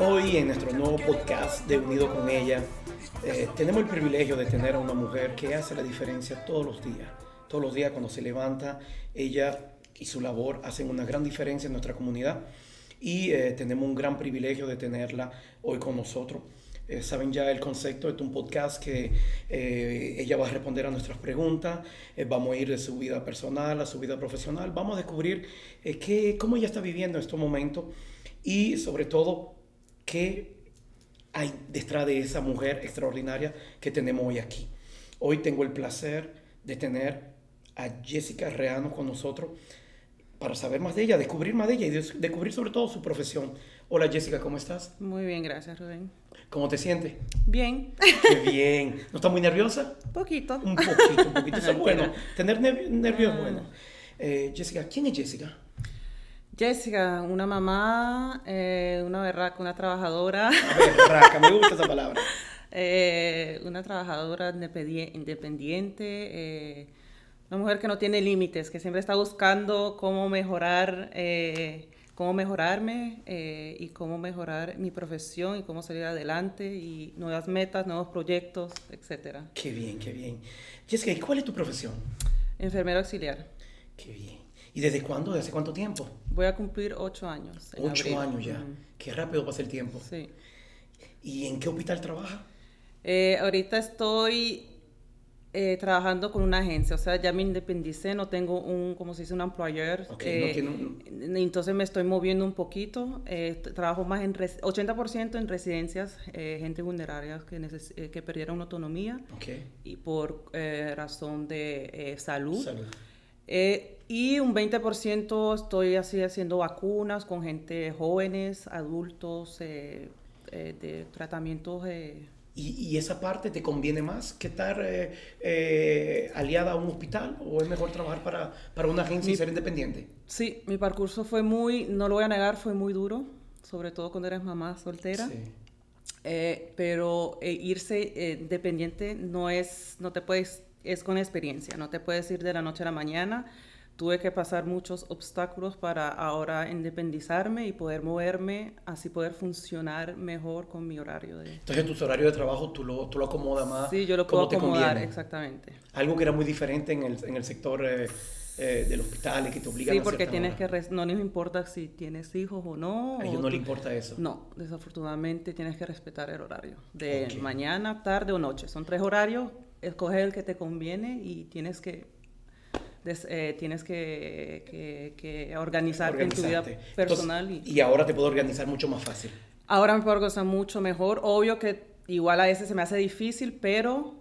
Hoy en nuestro nuevo podcast de Unido con ella, eh, tenemos el privilegio de tener a una mujer que hace la diferencia todos los días. Todos los días cuando se levanta, ella y su labor hacen una gran diferencia en nuestra comunidad. Y eh, tenemos un gran privilegio de tenerla hoy con nosotros. Eh, saben ya el concepto, es un podcast que eh, ella va a responder a nuestras preguntas, eh, vamos a ir de su vida personal a su vida profesional, vamos a descubrir eh, qué, cómo ella está viviendo en estos momentos y sobre todo qué hay detrás de esa mujer extraordinaria que tenemos hoy aquí. Hoy tengo el placer de tener a Jessica Reano con nosotros para saber más de ella, descubrir más de ella y des- descubrir sobre todo su profesión. Hola Jessica, ¿cómo estás? Muy bien, gracias Rubén. ¿Cómo te sientes? Bien, Qué bien. ¿No estás muy nerviosa? poquito. Un poquito, un poquito. Es bueno. Tener nerv- nervios es Ah. bueno. Eh, Jessica, ¿quién es Jessica? Jessica, una mamá, eh, una berraca, una trabajadora, A ver, raca, me gusta esa palabra. eh, una trabajadora independie- independiente, eh, una mujer que no tiene límites, que siempre está buscando cómo mejorar, eh, cómo mejorarme eh, y cómo mejorar mi profesión y cómo salir adelante y nuevas metas, nuevos proyectos, etcétera. Qué bien, qué bien. Jessica, ¿y cuál es tu profesión? Enfermero auxiliar. Qué bien. ¿Y desde cuándo? ¿Desde cuánto tiempo? Voy a cumplir ocho años. Ocho abril. años ya. Qué rápido pasa el tiempo. Sí. ¿Y en qué hospital trabaja? Eh, ahorita estoy eh, trabajando con una agencia, o sea, ya me independicé, no tengo un, como se dice, un employer. Ok, eh, no un- Entonces me estoy moviendo un poquito. eh, trabajo más en res- 80% en residencias, eh, gente vulnerable que, eh, que perdieron autonomía Ok. y por eh, razón de salud. Salud. Y un 20% estoy así haciendo vacunas con gente jóvenes, adultos, de tratamientos. ¿Y, y esa parte te conviene más que estar eh, eh, aliada a un hospital? ¿O es mejor trabajar para, para una agencia y ser independiente? Sí, mi percurso fue muy, no lo voy a negar, fue muy duro, sobre todo cuando eres mamá soltera. Sí. Eh, pero irse dependiente no es, no te puedes, es con experiencia, no te puedes ir de la noche a la mañana. Tuve que pasar muchos obstáculos para ahora independizarme y poder moverme, así poder funcionar mejor con mi horario de... Entonces, tu horario de trabajo tú lo, tú lo acomodas más. Sí, yo lo puedo acomodar, conviene. exactamente. Algo que era muy diferente en el, en el sector eh, eh, del hospital y que te obligan Sí, a porque cierta tienes hora. que, no les importa si tienes hijos o no. A ellos no le tú- importa eso. No, desafortunadamente tienes que respetar el horario de Ok. mañana, tarde o noche. Son tres horarios, escoge el que te conviene y tienes que des- eh, tienes que, que- que organizarte en tu vida personal. Entonces, y, y ahora te puedo organizar mucho más fácil. ahora me puedo organizar mucho mejor. Obvio que igual a veces se me hace difícil, pero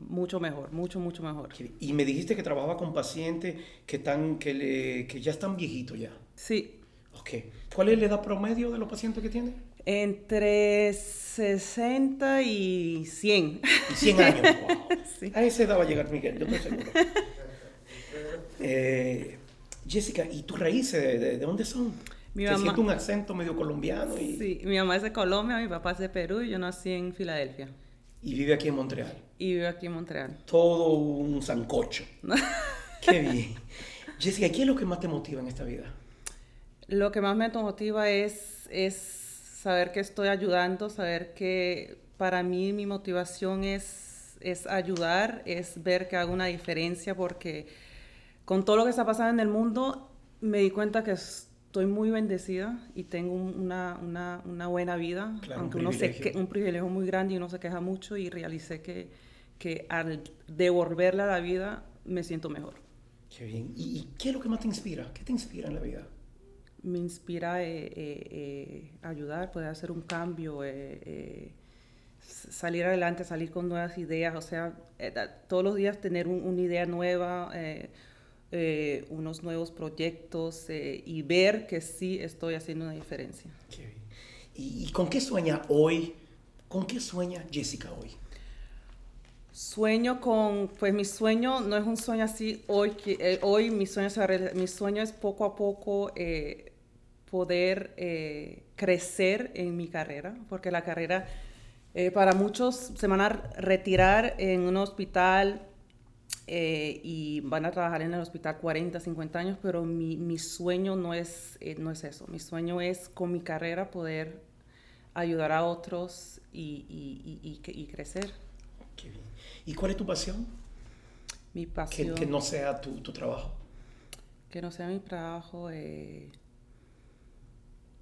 mucho mejor, mucho, mucho mejor. Y me dijiste que trabajaba con pacientes que, están, que, le- que ya están viejitos ya. Sí, Ok. ¿Cuál es la edad promedio de los pacientes que tienen? entre 60 y 100. Y 100 años. Wow. Sí. A esa edad va a llegar Miguel, yo estoy seguro. Eh, Jessica, ¿y tus raíces de, de- de dónde son? Mi Te mamá- siento un acento medio colombiano y, Sí, mi mamá es de Colombia, mi papá es de Perú y yo nací en Filadelfia. y vive aquí en Montreal. Y vivo aquí en Montreal. Todo un sancocho. Qué bien. Jessica, ¿qué es lo que más te motiva en esta vida? Lo que más me motiva es, es saber que estoy ayudando, saber que para mí mi motivación es, es ayudar, es ver que hago una diferencia, porque con todo lo que está pasando en el mundo, me di cuenta que estoy muy bendecida y tengo un- una, una, una buena vida, Claro, un aunque uno se que, un privilegio muy grande y uno se queja mucho y realicé que, que al devolverle a la vida me siento mejor. Qué bien. ¿Y, qué es lo que más te inspira? ¿Qué te inspira en la vida? me inspira eh, eh, eh, ayudar, poder hacer un cambio, eh, eh, salir adelante, salir con nuevas ideas, o sea, eh, todos los días tener un- una idea nueva, eh, unos nuevos proyectos eh, y ver que sí estoy haciendo una diferencia. Qué bien. ¿Y, y con qué sueña hoy? ¿Con qué sueña Jessica hoy? Sueño con, pues mi sueño no es un sueño así hoy, que, eh, hoy mi sueño se mi es poco a poco eh, poder eh, crecer en mi carrera, porque la carrera para muchos se van a retirar en un hospital eh, y van a trabajar en el hospital 40, 50 años, pero mi, mi sueño no es, eh, no es eso. Mi sueño es con mi carrera poder ayudar a otros y, y, y, y crecer. Qué bien. ¿Y cuál es tu pasión? Mi pasión. Que, que no sea tu, tu, trabajo. Que no sea mi trabajo. Eh,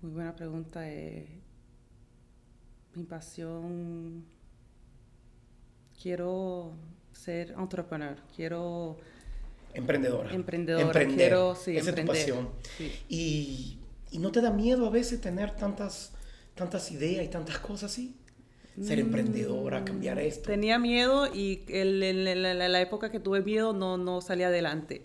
muy buena pregunta. Mi pasión. Quiero ser entrepreneur. Quiero. Emprendedora. Emprendedora. Emprender. Quiero, sí, Esa emprender. es tu pasión. Sí. Y, y no te da miedo a veces tener tantas, tantas ideas y tantas cosas así. Ser emprendedora, cambiar esto. Tenía miedo y el, el- el- la, la época que tuve miedo no, no salí adelante.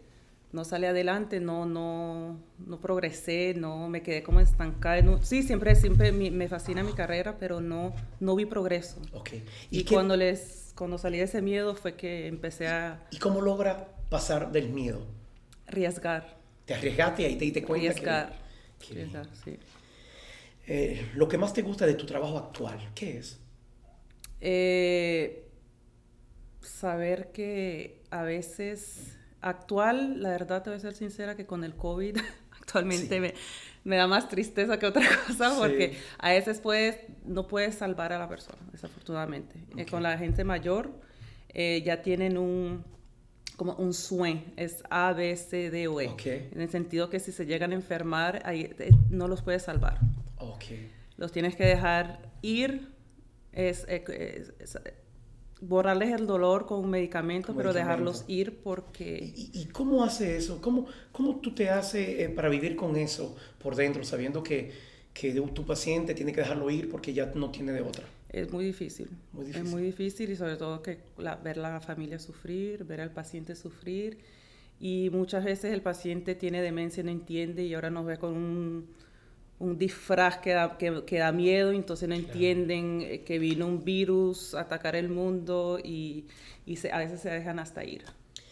No salí adelante, no, no, no progresé, no me quedé como estancada. un- sí, siempre, siempre mi- me fascina mi carrera, pero no, no vi progreso. Ok. Y, qué- cuando, les, cuando salí de ese miedo fue que empecé a ¿Y cómo logra pasar del miedo? arriesgar. Te arriesgaste y ahí te diste cuenta Arriesgar. que... Arriesgar, sí. Eh, lo que más te gusta de tu trabajo actual, ¿qué es? Eh, saber que a veces actual, la verdad te voy a ser sincera que con el COVID actualmente Sí. me, me da más tristeza que otra cosa Sí. porque a veces puedes, no puedes salvar a la persona, desafortunadamente. Eh, con la gente mayor eh, ya tienen un como un sueño, es A, B, C, D o E. Ok. En el sentido que si se llegan a enfermar, ahí, eh, no los puedes salvar Ok. los tienes que dejar ir, es, es- es, borrarles el dolor con un medicamento, Con pero medicamento. dejarlos ir porque ¿Y, y cómo hace eso? ¿Cómo, cómo tú te haces eh, para vivir con eso por dentro, sabiendo que, que tu paciente tiene que dejarlo ir porque ya no tiene de otra? es muy difícil. Muy Es difícil. muy difícil y sobre todo que la- ver la familia sufrir, ver al paciente sufrir. Y muchas veces el paciente tiene demencia y no entiende y ahora nos ve con un, un disfraz que da, que, que da miedo, entonces no entienden eh, que vino un virus a atacar el mundo y, y se- a veces se dejan hasta ir.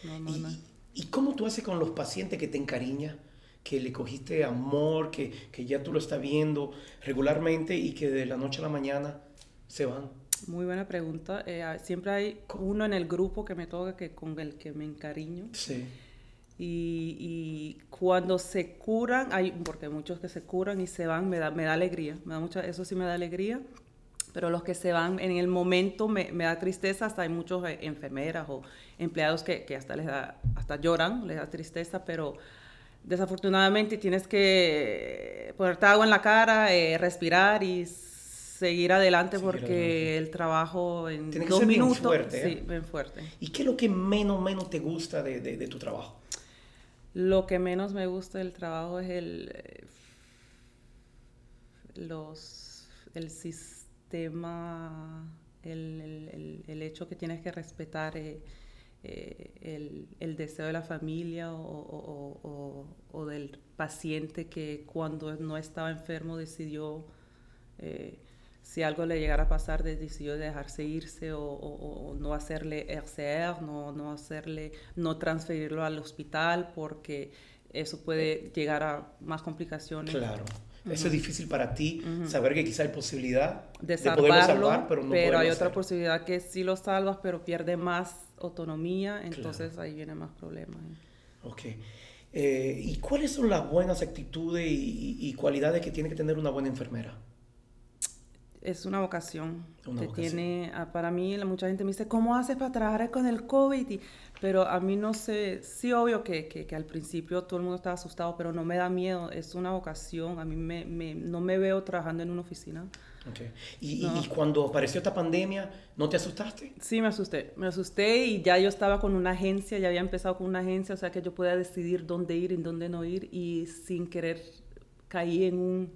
No, no, ¿Y, no. y cómo tú haces con los pacientes que te encariña, que le cogiste amor, que, que ya tú lo estás viendo regularmente y que de la noche a la mañana se van? Muy buena pregunta. Eh, siempre hay uno en el grupo que me toca que con el que me encariño. Sí. Y, y cuando se curan, hay, porque hay muchos que se curan y se van, me da, me da alegría. Me da mucha, eso sí me da alegría. Pero los que se van en el momento me, me da tristeza. Hasta hay muchos eh, enfermeras o empleados que, que hasta les da, hasta lloran, les da tristeza, pero desafortunadamente tienes que ponerte agua en la cara, eh, respirar y seguir adelante Seguir porque adelante. el trabajo en que dos bien minutos, fuerte, ¿eh? sí, bien fuerte. ¿Y qué es lo que menos, menos te gusta de, de- de tu trabajo? Lo que menos me gusta del trabajo es el, eh, los, el sistema, el, el- el- hecho que tienes que respetar eh, eh, el, el deseo de la familia o, o- o- del paciente que cuando no estaba enfermo decidió, si algo le llegara a pasar, de- decidió dejarse irse o, o- o no hacerle RCR, no, no hacerle, no transferirlo al hospital porque eso puede llegar a más complicaciones. Claro. Eso es difícil para ti, Ujú. saber que quizá hay posibilidad de de poderlo salvarlo, salvar, pero no hay poderlo otra hacer. posibilidad que sí lo salvas, pero pierde más autonomía, entonces ahí viene más problemas. Ok. Eh, ¿Y cuáles son las buenas actitudes y, y- y cualidades que tiene que tener una buena enfermera? Es una vocación. Una vocación. tiene, ah, para mí, mucha gente me dice, ¿cómo haces para trabajar con el COVID? Y- pero a mí no sé, sí obvio que, que, que al principio todo el mundo estaba asustado, pero no me da miedo, es una vocación. A mí me, me- no me veo trabajando en una oficina. Ok. Y, y- No. y cuando apareció esta pandemia, ¿no te asustaste? Sí, me asusté. Me asusté y ya yo estaba con una agencia, ya había empezado con una agencia, o sea que yo podía decidir dónde ir y dónde no ir y sin querer caí en un-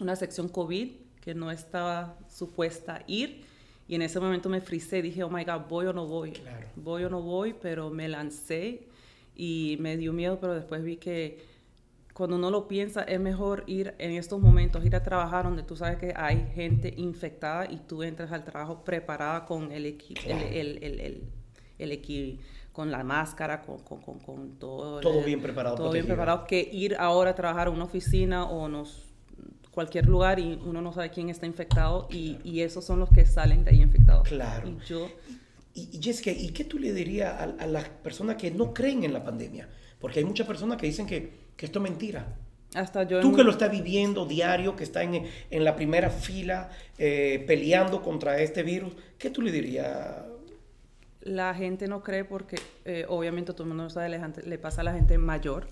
una sección COVID que no estaba supuesta a ir y en ese momento me frisé, dije, oh my God, voy o no voy. Claro. Voy o no voy, pero me lancé y me dio miedo, pero después vi que cuando uno lo piensa, es mejor ir en estos momentos, ir a trabajar donde tú sabes que hay gente infectada y tú entras al trabajo preparada con el equipo, Claro. el, el, el, el, el equi- con la máscara, con, con, con, con todo. Todo bien preparado, Todo bien preparado, que ir ahora a trabajar a una oficina o nos cualquier lugar y uno no sabe quién está infectado y, y, esos son los que salen de ahí infectados. Claro. Y yo... Y, Jessica, ¿y qué tú le dirías a, a, las personas que no creen en la pandemia? Porque hay muchas personas que dicen que, que esto es mentira. Hasta yo Tú que lo estás viviendo diario, que estás en, en la primera fila eh, peleando contra este virus, ¿qué tú le dirías? La gente no cree porque eh, obviamente todo el mundo sabe, le, le pasa a la gente mayor.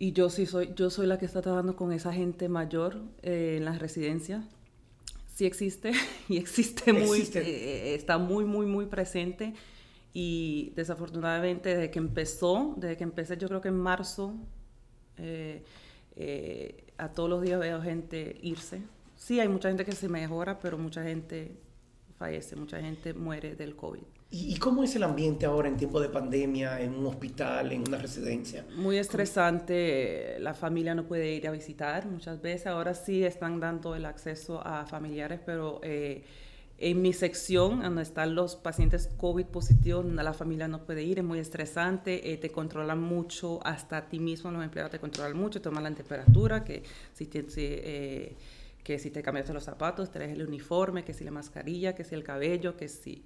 Y yo sí soy, yo soy la que está trabajando con esa gente mayor eh, en las residencias. Sí existe y existe muy, Existe. eh, está muy, muy, muy presente. Y desafortunadamente desde que empezó, desde que empecé yo creo que en marzo, eh, eh, a todos los días veo gente irse. Sí, hay mucha gente que se mejora, pero mucha gente fallece, mucha gente muere del COVID. ¿Y, cómo es el ambiente ahora en tiempo de pandemia, en un hospital, en una residencia? Muy estresante, la familia no puede ir a visitar muchas veces. Ahora sí están dando el acceso a familiares, pero eh, en mi sección, donde están los pacientes COVID positivos, la familia no puede ir, es muy estresante, eh, te controlan mucho, hasta a ti mismo los empleados te controlan mucho, toman la temperatura, que si te, si, eh, que si te cambiaste los zapatos, traes el uniforme, que si la mascarilla, que si el cabello, que si...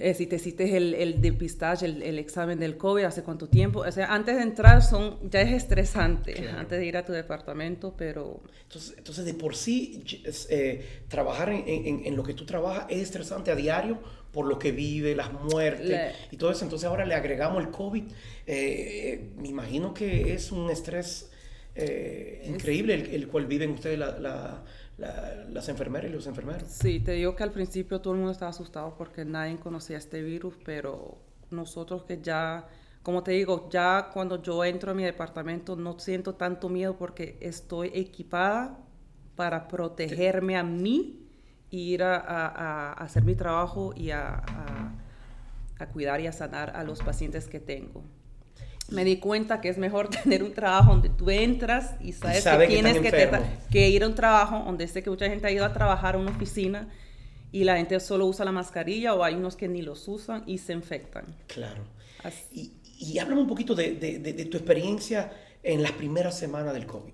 Eh, si te hiciste el, el depistaje, el, el, examen del COVID, hace cuánto tiempo. O sea, antes de entrar son, ya es estresante, Claro. antes de ir a tu departamento, pero Entonces, entonces de por sí, eh, trabajar en, en- en lo que tú trabajas es estresante a diario por lo que vive, las muertes Le- y todo eso. Entonces ahora le agregamos el COVID. Eh, me imagino que es un estrés eh, increíble el, el cual viven ustedes la- la- la- las enfermeras y los enfermeros. sí, te digo que al principio todo el mundo estaba asustado porque nadie conocía este virus, pero nosotros que ya, como te digo, ya cuando yo entro a mi departamento no siento tanto miedo porque estoy equipada para protegerme a mí y ir a, hacer mi trabajo y a cuidar y a sanar a los pacientes que tengo. Me di cuenta que es mejor tener un trabajo donde tú entras y sabes sabe que que tienes que, te- que ir a un trabajo donde sé que mucha gente ha ido a trabajar a una oficina y la gente solo usa la mascarilla o hay unos que ni los usan y se infectan. Claro. Así- Y, y háblame un poquito de, de- de- de tu experiencia en las primeras semanas del COVID.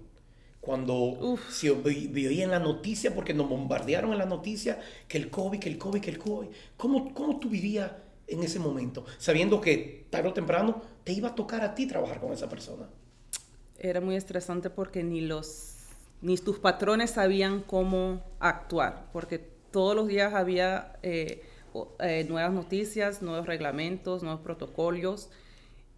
Cuando Uf. se vi- vi en la noticia, porque nos bombardearon en la noticia, que el COVID, que el COVID, que el COVID. ¿Cómo, cómo tú vivías en ese momento? Sabiendo que tarde o temprano te iba a tocar a ti trabajar con esa persona. Era muy estresante porque ni los ni tus patrones sabían cómo actuar, porque todos los días había eh, eh, nuevas noticias, nuevos reglamentos, nuevos protocolos,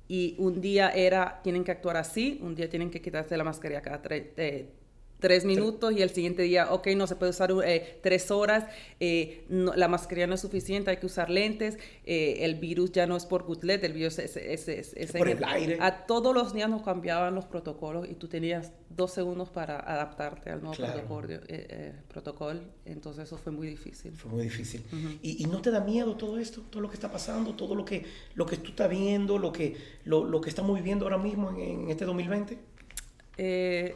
y un día era, tienen que actuar así, un día tienen que quitarse la mascarilla cada tre- eh, tres minutos y el siguiente día, ok, no se puede usar eh, tres horas, eh, no- la mascarilla no es suficiente, hay que usar lentes, eh, el virus ya no es por gutlet, el virus es, es, es- es por en el aire. A todos los días nos cambiaban los protocolos y tú tenías dos segundos para adaptarte al nuevo Claro. protocolo, protocolo, entonces eso fue muy difícil. Fue muy difícil. ¿Y, y no te da miedo todo esto? Todo lo que está pasando, todo lo que, lo que tú estás viendo, lo que, lo, lo que estamos viviendo ahora mismo en, en este 2020? Eh,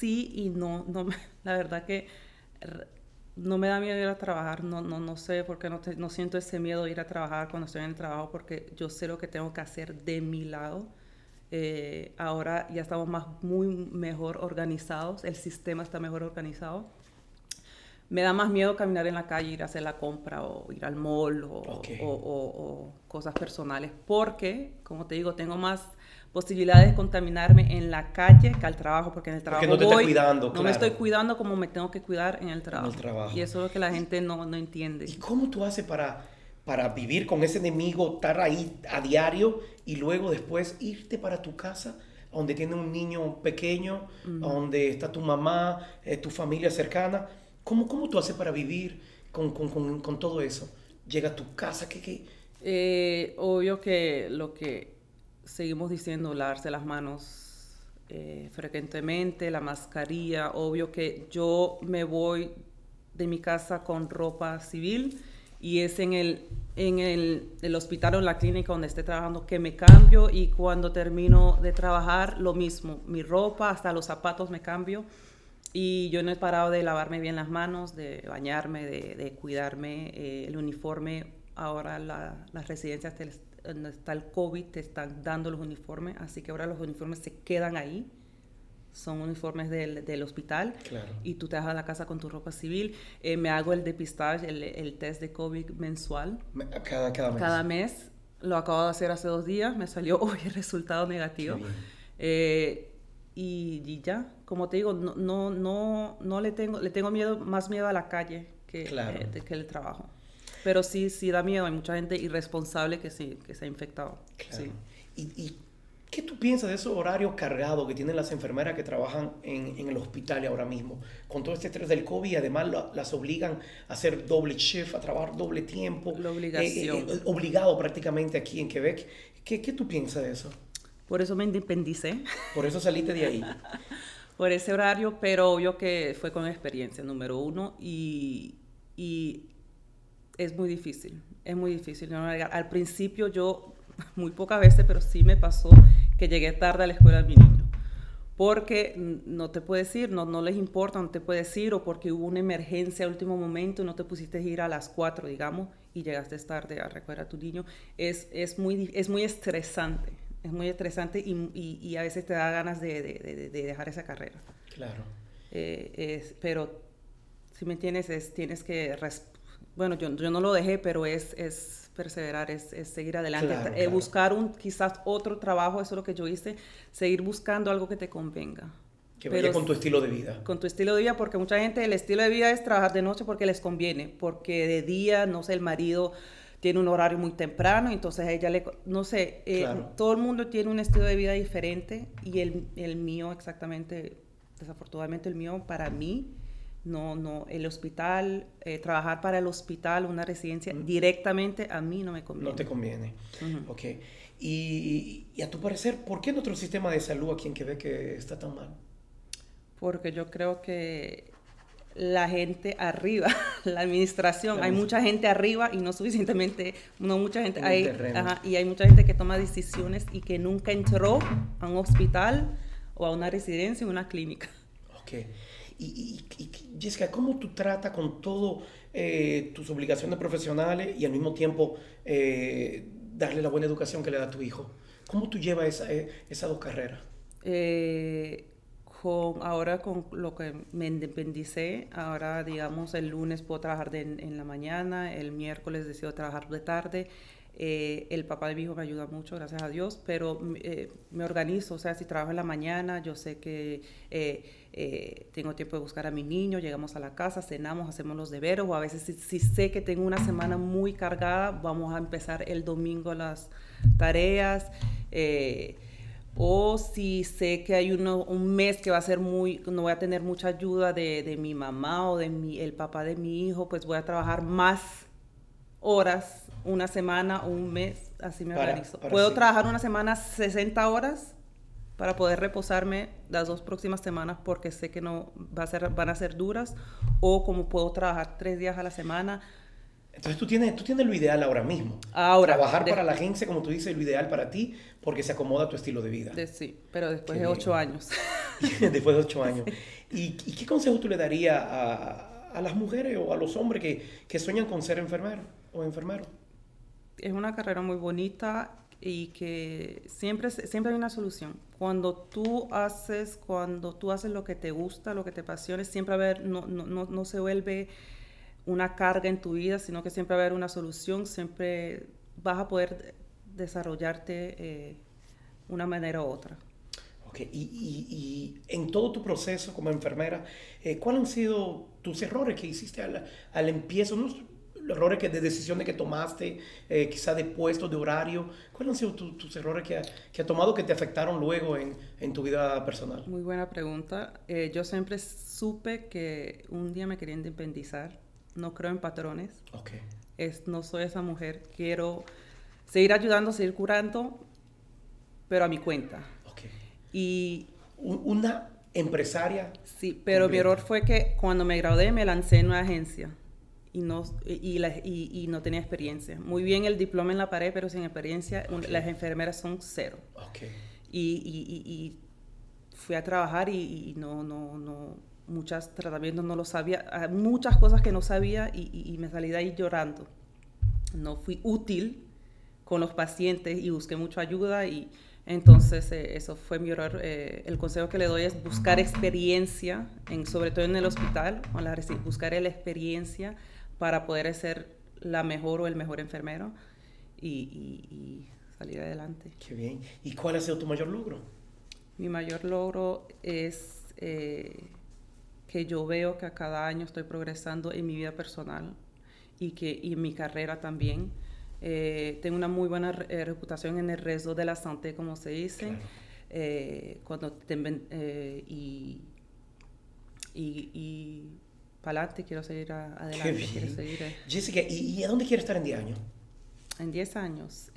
sí y no, no la verdad que no me da miedo ir a trabajar, no, no, no sé por qué no, te- no siento ese miedo ir a trabajar cuando estoy en el trabajo porque yo sé lo que tengo que hacer de mi lado. Eh, ahora ya estamos más, muy mejor organizados, el sistema está mejor organizado. Me da más miedo caminar en la calle, ir a hacer la compra o ir al mall o, Ok. o- o- o cosas personales, porque, como te digo, tengo más posibilidades de contaminarme en la calle que al trabajo, porque en el trabajo no te estás voy, cuidando, no claro. me estoy cuidando como me tengo que cuidar en el trabajo. trabajo. Y eso es lo que la gente no, no entiende. ¿Y cómo tú haces para, para vivir con ese enemigo, estar ahí a diario y luego después irte para tu casa, donde tiene un niño pequeño, donde está tu mamá, eh, tu familia cercana? ¿Cómo, ¿Cómo tú haces para vivir con, con, con, con todo eso? Llega a tu casa, ¿qué, qué? Eh, obvio que lo que seguimos diciendo, lavarse las manos eh, frecuentemente, la mascarilla, obvio que yo me voy de mi casa con ropa civil y es en el, en el, el hospital o en la clínica donde esté trabajando que me cambio y cuando termino de trabajar lo mismo, mi ropa, hasta los zapatos me cambio y yo no he parado de lavarme bien las manos, de bañarme, de, de cuidarme. eh, el uniforme, ahora la- las residencias te- donde está el COVID te están dando los uniformes, así que ahora los uniformes se quedan ahí. son uniformes del, del hospital Claro. y tú te vas a la casa con tu ropa civil. Eh, me hago el depistaje, el, el test de COVID mensual Me- Cada, cada mes. cada mes. Lo acabo de hacer hace dos días, me salió hoy el resultado negativo. Eh, y, y ya, como te digo, no, no, no, no le tengo, le tengo miedo, más miedo a la calle que, Claro. eh, que el trabajo. Pero sí, sí da miedo, hay mucha gente irresponsable que, sí, que se ha infectado. Claro. Sí. ¿Y, y qué tú piensas de esos horarios cargados que tienen las enfermeras que trabajan en, en el hospital ahora mismo? Con todo este estrés del COVID, además la- las obligan a hacer doble shift, a trabajar doble tiempo. La obligación. Eh, eh, obligado prácticamente aquí en Quebec. ¿Qué, ¿Qué tú piensas de eso? Por eso me independicé, Por eso saliste de ahí. por ese horario, pero obvio que fue con experiencia, número uno, y, y es muy difícil, es muy difícil. no. Al principio yo, muy pocas veces, pero sí me pasó que llegué tarde a la escuela de mi niño. Porque no te puedes ir, no, no les importa, no te puedes ir, o porque hubo una emergencia al último momento y no te pusiste a ir a las 4, digamos, y llegaste tarde a recoger a tu niño. Es, es, muy, es muy estresante, es muy estresante y, y- y a veces te da ganas de, de- de- de dejar esa carrera. Claro. Eh, es- pero, si me entiendes, es, tienes que... res- bueno, yo, yo no lo dejé, pero es, es perseverar, es, es seguir adelante, Claro, eh, claro. buscar un quizás otro trabajo, eso es lo que yo hice, seguir buscando algo que te convenga. Que Pero vaya con tu estilo de vida. con tu estilo de vida, porque mucha gente el estilo de vida es trabajar de noche porque les conviene, porque de día, no sé, el marido tiene un horario muy temprano, entonces a ella le, no sé, eh, Claro. todo el mundo tiene un estilo de vida diferente y el, el mío exactamente, desafortunadamente el mío para mí, no, no, el hospital, eh, trabajar para el hospital, una residencia, directamente a mí no me conviene. No te conviene. Ujú. Ok. Y, y a tu parecer, ¿por qué nuestro sistema de salud aquí en Quebec eh, está tan mal? Porque yo creo que la gente arriba, la administración, La hay mucha gente arriba y no suficientemente, no mucha gente, hay, ajá, y hay mucha gente que toma decisiones y que nunca entró a un hospital o a una residencia o una clínica. Ok. Y, y- y- Jessica, ¿cómo tú tratas con todo eh, tus obligaciones profesionales y al mismo tiempo eh, darle la buena educación que le da a tu hijo? ¿Cómo tú llevas esa, eh, esas dos carreras? Eh, con, ahora con lo que me independicé, ahora digamos el lunes puedo trabajar de- en la mañana, el miércoles decido trabajar de tarde. Eh, el papá de mi hijo me ayuda mucho, gracias a Dios, pero eh, me organizo, o sea, si trabajo en la mañana, yo sé que eh, eh, tengo tiempo de buscar a mi niño, llegamos a la casa, cenamos, hacemos los deberes, o a veces si, si sé que tengo una semana muy cargada, vamos a empezar el domingo las tareas. eh, o si sé que hay uno, un mes que va a ser muy, no voy a tener mucha ayuda de, de mi mamá o de mi, el papá de mi hijo, pues voy a trabajar más horas, una semana o un mes, así me Para- organizo. para Puedo sí. trabajar una semana 60 horas para poder reposarme las dos próximas semanas porque sé que no va a ser, van a ser duras, o como puedo trabajar tres días a la semana. Entonces tú tienes, tú tienes lo ideal ahora mismo. Ahora, Trabajar de- para la agencia, como tú dices, lo ideal para ti porque se acomoda a tu estilo de vida. de- sí, pero después Qué de bien. ocho años. Después de ocho años. ¿Y, y qué consejo tú le darías a, a las mujeres o a los hombres que, que sueñan con ser enfermero o enfermero? es una carrera muy bonita y que siempre, siempre hay una solución. Cuando tú haces, cuando tú haces lo que te gusta, lo que te apasiona, siempre a no, no, no, no se vuelve una carga en tu vida, sino que siempre va a haber una solución, siempre vas a poder desarrollarte eh, una manera u otra. Ok, y, y- y en todo tu proceso como enfermera, eh, ¿cuáles han sido tus errores que hiciste al, al empiezo? ¿no? Los errores que, de decisiones que tomaste, eh, quizá de puestos, de horario. ¿Cuáles han sido tu- tus errores que ha, que ha tomado que te afectaron luego en, en tu vida personal? Muy buena pregunta. Eh, yo siempre supe que un día me quería independizar. No creo en patrones. Ok, es, no soy esa mujer, quiero seguir ayudando, seguir curando, pero a mi cuenta. ok. Y Un- Una empresaria sí, pero mi error fue que cuando me gradué me lancé en una agencia y no, y, la- y- y no tenía experiencia. Muy bien el diploma en la pared, pero sin experiencia, un- Ok. las enfermeras son cero. Ok, Y, y- fui a trabajar y, y no, no, no, muchos tratamientos no lo sabía, ah, muchas cosas que no sabía y, y- y me salí de ahí llorando. No fui útil con los pacientes y busqué mucha ayuda y Entonces, eh, eso fue mi error. Eh, el consejo que le doy es buscar experiencia, en, sobre todo en el hospital, o la, buscar la experiencia para poder ser la mejor o el mejor enfermero y, salir adelante. Qué bien. ¿Y cuál ha sido tu mayor logro? Mi mayor logro es eh, que yo veo que a cada año estoy progresando en mi vida personal y, que, y en mi carrera también. Eh, tengo una muy buena eh, reputación en el resto de la santé, como se dice. cuando te, y, y, y para adelante, quiero seguir adelante. Quiero seguir, Jessica, ¿y, a dónde quieres estar en 10 años? En 10 años.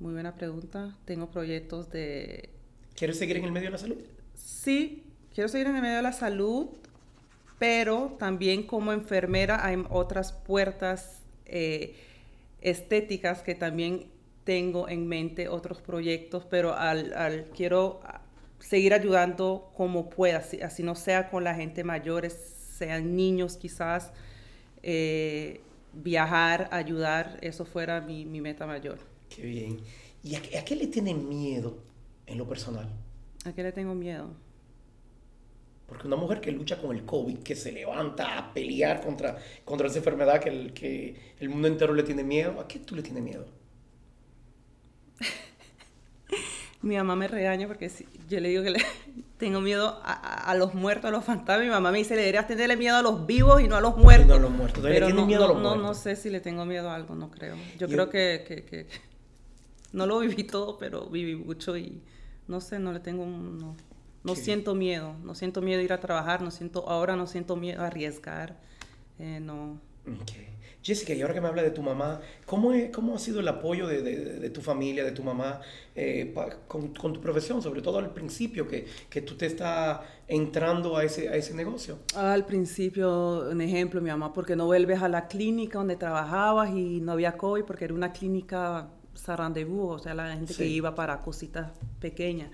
muy buena pregunta. Tengo proyectos de... ¿Quieres seguir en el medio de la salud? Sí, quiero seguir en el medio de la salud, pero también como enfermera hay otras puertas eh, estéticas que también tengo en mente, otros proyectos, pero al, quiero seguir ayudando como pueda, así, no sea con la gente mayor, sean niños quizás, eh, viajar, ayudar, eso fuera mi, meta mayor. Qué bien. ¿Y a, a qué le tienen miedo en lo personal? ¿A qué le tengo miedo? Porque una mujer que lucha con el COVID, que se levanta a pelear contra, contra esa enfermedad que el, que el mundo entero le tiene miedo, ¿a qué tú le tienes miedo? mi mamá me regaña porque yo le digo que le tengo miedo a, los muertos, a los fantasmas. Mi mamá me dice, le deberías tenerle miedo a los vivos y no a los muertos. no a los muertos. Pero no, miedo a los no, no sé si le tengo miedo a algo, no creo. Yo, creo que, que, que, no lo viví todo, pero viví mucho y no sé, no le tengo... No. No siento miedo, no siento miedo a ir a trabajar, no siento, ahora no siento miedo a arriesgar, eh, no. Jessica, y ahora que me habla de tu mamá, ¿cómo, es, cómo ha sido el apoyo de, de, tu familia, de tu mamá, eh, con, con, tu profesión, sobre todo al principio, que, que tú te estás entrando a ese, a ese negocio? Al principio, un ejemplo, mi mamá, porque no vuelves a la clínica donde trabajabas y no había COVID, porque era una clínica sarandebú, o sea, la gente que iba para cositas pequeñas.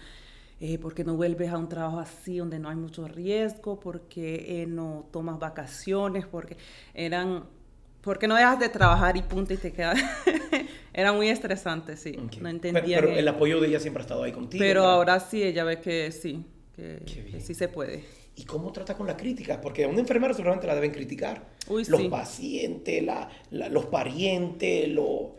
Eh, porque no vuelves a un trabajo así donde no hay mucho riesgo, porque eh, no tomas vacaciones, porque eran, porque no dejas de trabajar y punto y te quedas. Era muy estresante, sí. No entendía. Pero, el apoyo de ella siempre ha estado ahí contigo. Pero ahora sí, ella ve que sí, que, sí se puede. ¿Y cómo trata con la crítica? Porque a una enfermera seguramente la deben criticar. los pacientes, la, los parientes, los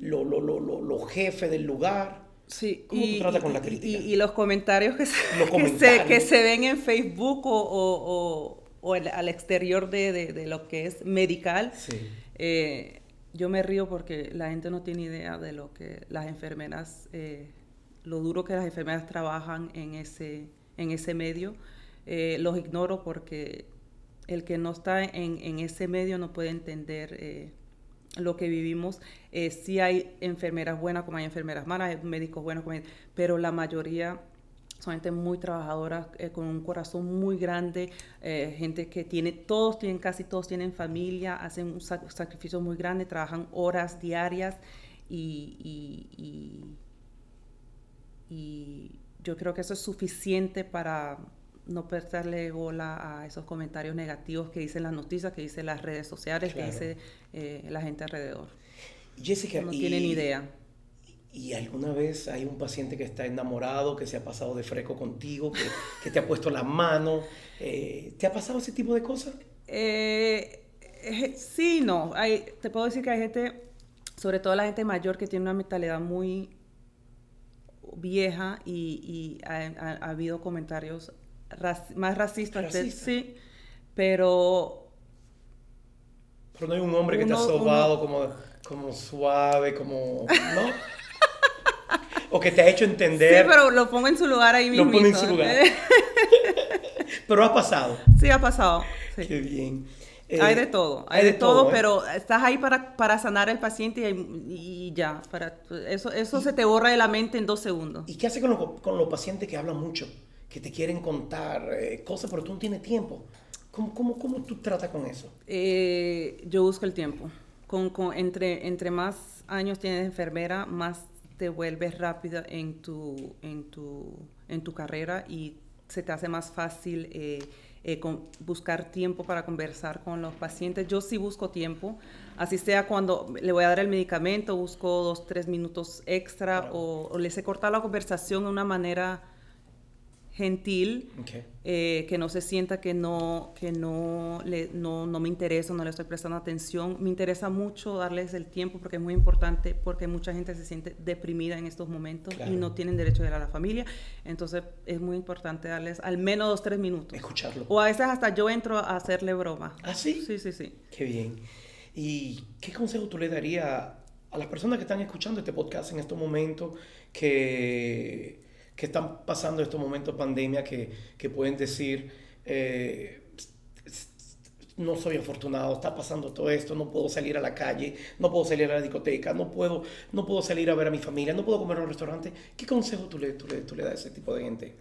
lo, lo, lo, jefes del lugar. Sí, ¿Cómo y, tú con la crítica? Y, los comentarios que se, Que, se, ven en Facebook o, o, al exterior de, de, lo que es medical. Eh, yo me río porque la gente no tiene idea de lo que las enfermeras, eh, lo duro que las enfermeras trabajan en ese, en ese medio. Eh, los ignoro porque el que no está en, en ese medio no puede entender lo que vivimos. Eh, sí hay enfermeras buenas como hay enfermeras malas, hay médicos buenos, como pero la mayoría son gente muy trabajadora, eh, con un corazón muy grande, eh, gente que tiene, todos tienen, casi todos tienen familia, hacen un sacrificio muy grande, trabajan horas diarias y yo creo que eso es suficiente para no prestarle bola a esos comentarios negativos que dicen las noticias, que dicen las redes sociales, que dice eh, la gente alrededor. Jessica, no tienen idea. ¿Y alguna vez hay un paciente que está enamorado, que se ha pasado de fresco contigo, que, te ha puesto la mano? Eh, ¿Te ha pasado ese tipo de cosas? Eh, sí, no. Hay, te puedo decir que hay gente, sobre todo la gente mayor, que tiene una mentalidad muy vieja y, ha, habido comentarios más racista, sí, pero... Pero no hay un hombre que te ha sobado como, como suave, como... ¿No? o que te ha hecho entender... Sí, pero lo pongo en su lugar ahí mismo. Lo pongo en su lugar. pero ha pasado. Sí, ha pasado. Qué bien. hay de todo, hay, de, todo, ¿eh? pero estás ahí para, para sanar al paciente y, ya. Para, eso eso se te borra de la mente en dos segundos. ¿Y qué hace con, con los pacientes que hablan mucho? Que te quieren contar eh, cosas, pero tú no tienes tiempo. ¿Cómo, cómo, cómo tú tratas con eso? Eh, yo busco el tiempo. Con, con, entre, entre más años tienes enfermera, más te vuelves rápida en tu, en tu, en tu carrera y se te hace más fácil eh, eh, con, buscar tiempo para conversar con los pacientes. Yo sí busco tiempo, así sea cuando le voy a dar el medicamento, busco dos, tres minutos extra o, o les he cortado la conversación de una manera gentil, eh, que no se sienta que no, que no, le, no, no, me interesa, no le estoy prestando atención. Me interesa mucho darles el tiempo porque es muy importante, porque mucha gente se siente deprimida en estos momentos y no tienen derecho a ir a la familia. Entonces es muy importante darles al menos dos, tres minutos. Escucharlo. O a veces hasta yo entro a hacerle broma. ¿Ah, sí? Sí, sí, sí. Qué bien. ¿Y qué consejo tú le darías a las personas que están escuchando este podcast en estos momentos que que están pasando estos momentos de pandemia que, que pueden decir, eh, no soy afortunado, está pasando todo esto, no puedo salir a la calle, no puedo salir a la discoteca, no puedo, no puedo salir a ver a mi familia, no puedo comer en un restaurante. ¿Qué consejo tú le, tú le, tú le das a ese tipo de gente?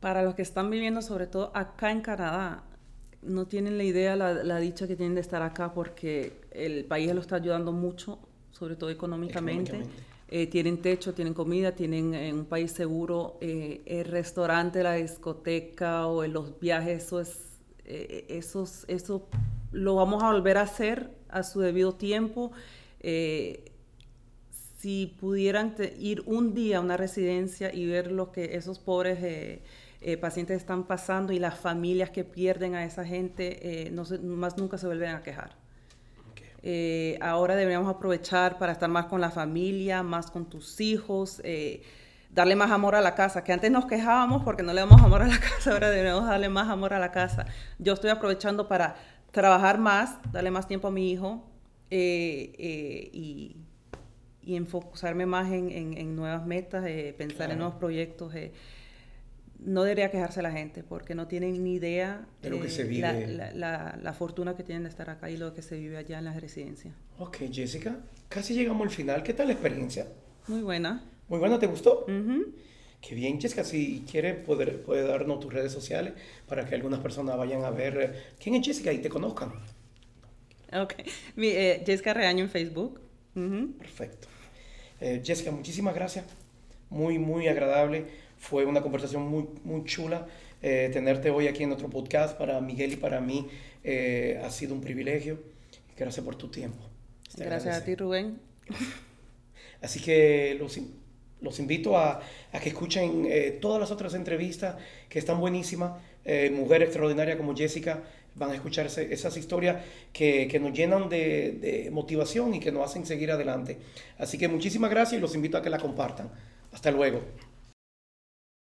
Para los que están viviendo, sobre todo acá en Canadá, no tienen la idea, la, la dicha que tienen de estar acá porque el país lo está ayudando mucho, sobre todo económicamente. económicamente eh, tienen techo, tienen comida, tienen en un país seguro eh, el restaurante, la discoteca o los viajes, eso es, eh, eso lo vamos a volver a hacer a su debido tiempo. si pudieran ir un día a una residencia y ver lo que esos pobres pacientes están pasando y las familias que pierden a esa gente, no más nunca se vuelven a quejar. Eh, ahora deberíamos aprovechar para estar más con la familia, más con tus hijos, eh, darle más amor a la casa, que antes nos quejábamos porque no le damos amor a la casa, ahora deberíamos darle más amor a la casa. Yo estoy aprovechando para trabajar más, darle más tiempo a mi hijo eh, y, y, enfocarme más en, en, nuevas metas, pensar en nuevos proyectos no debería quejarse la gente porque no tienen ni idea de lo que se vive. La, la, fortuna que tienen de estar acá y lo que se vive allá en las residencias. Ok, Jessica, casi llegamos al final. ¿Qué tal la experiencia? Muy buena. Muy buena, ¿te gustó? Qué bien, Jessica. Si quiere, puede, puede darnos tus redes sociales para que algunas personas vayan a ver eh, quién es Jessica y te conozcan. Ok. Mi, eh, Jessica Reaño en Facebook. Perfecto. Eh, Jessica, muchísimas gracias. Muy, muy agradable fue una conversación muy, muy chula. Eh, tenerte hoy aquí en nuestro podcast para Miguel y para mí eh, ha sido un privilegio. Gracias por tu tiempo. Gracias a ti, Rubén. Así que los, los invito a, a, que escuchen eh, todas las otras entrevistas que están buenísimas. mujer extraordinaria como Jessica van a escuchar esas historias que, que nos llenan de, de motivación y que nos hacen seguir adelante. Así que muchísimas gracias y los invito a que la compartan. Hasta luego.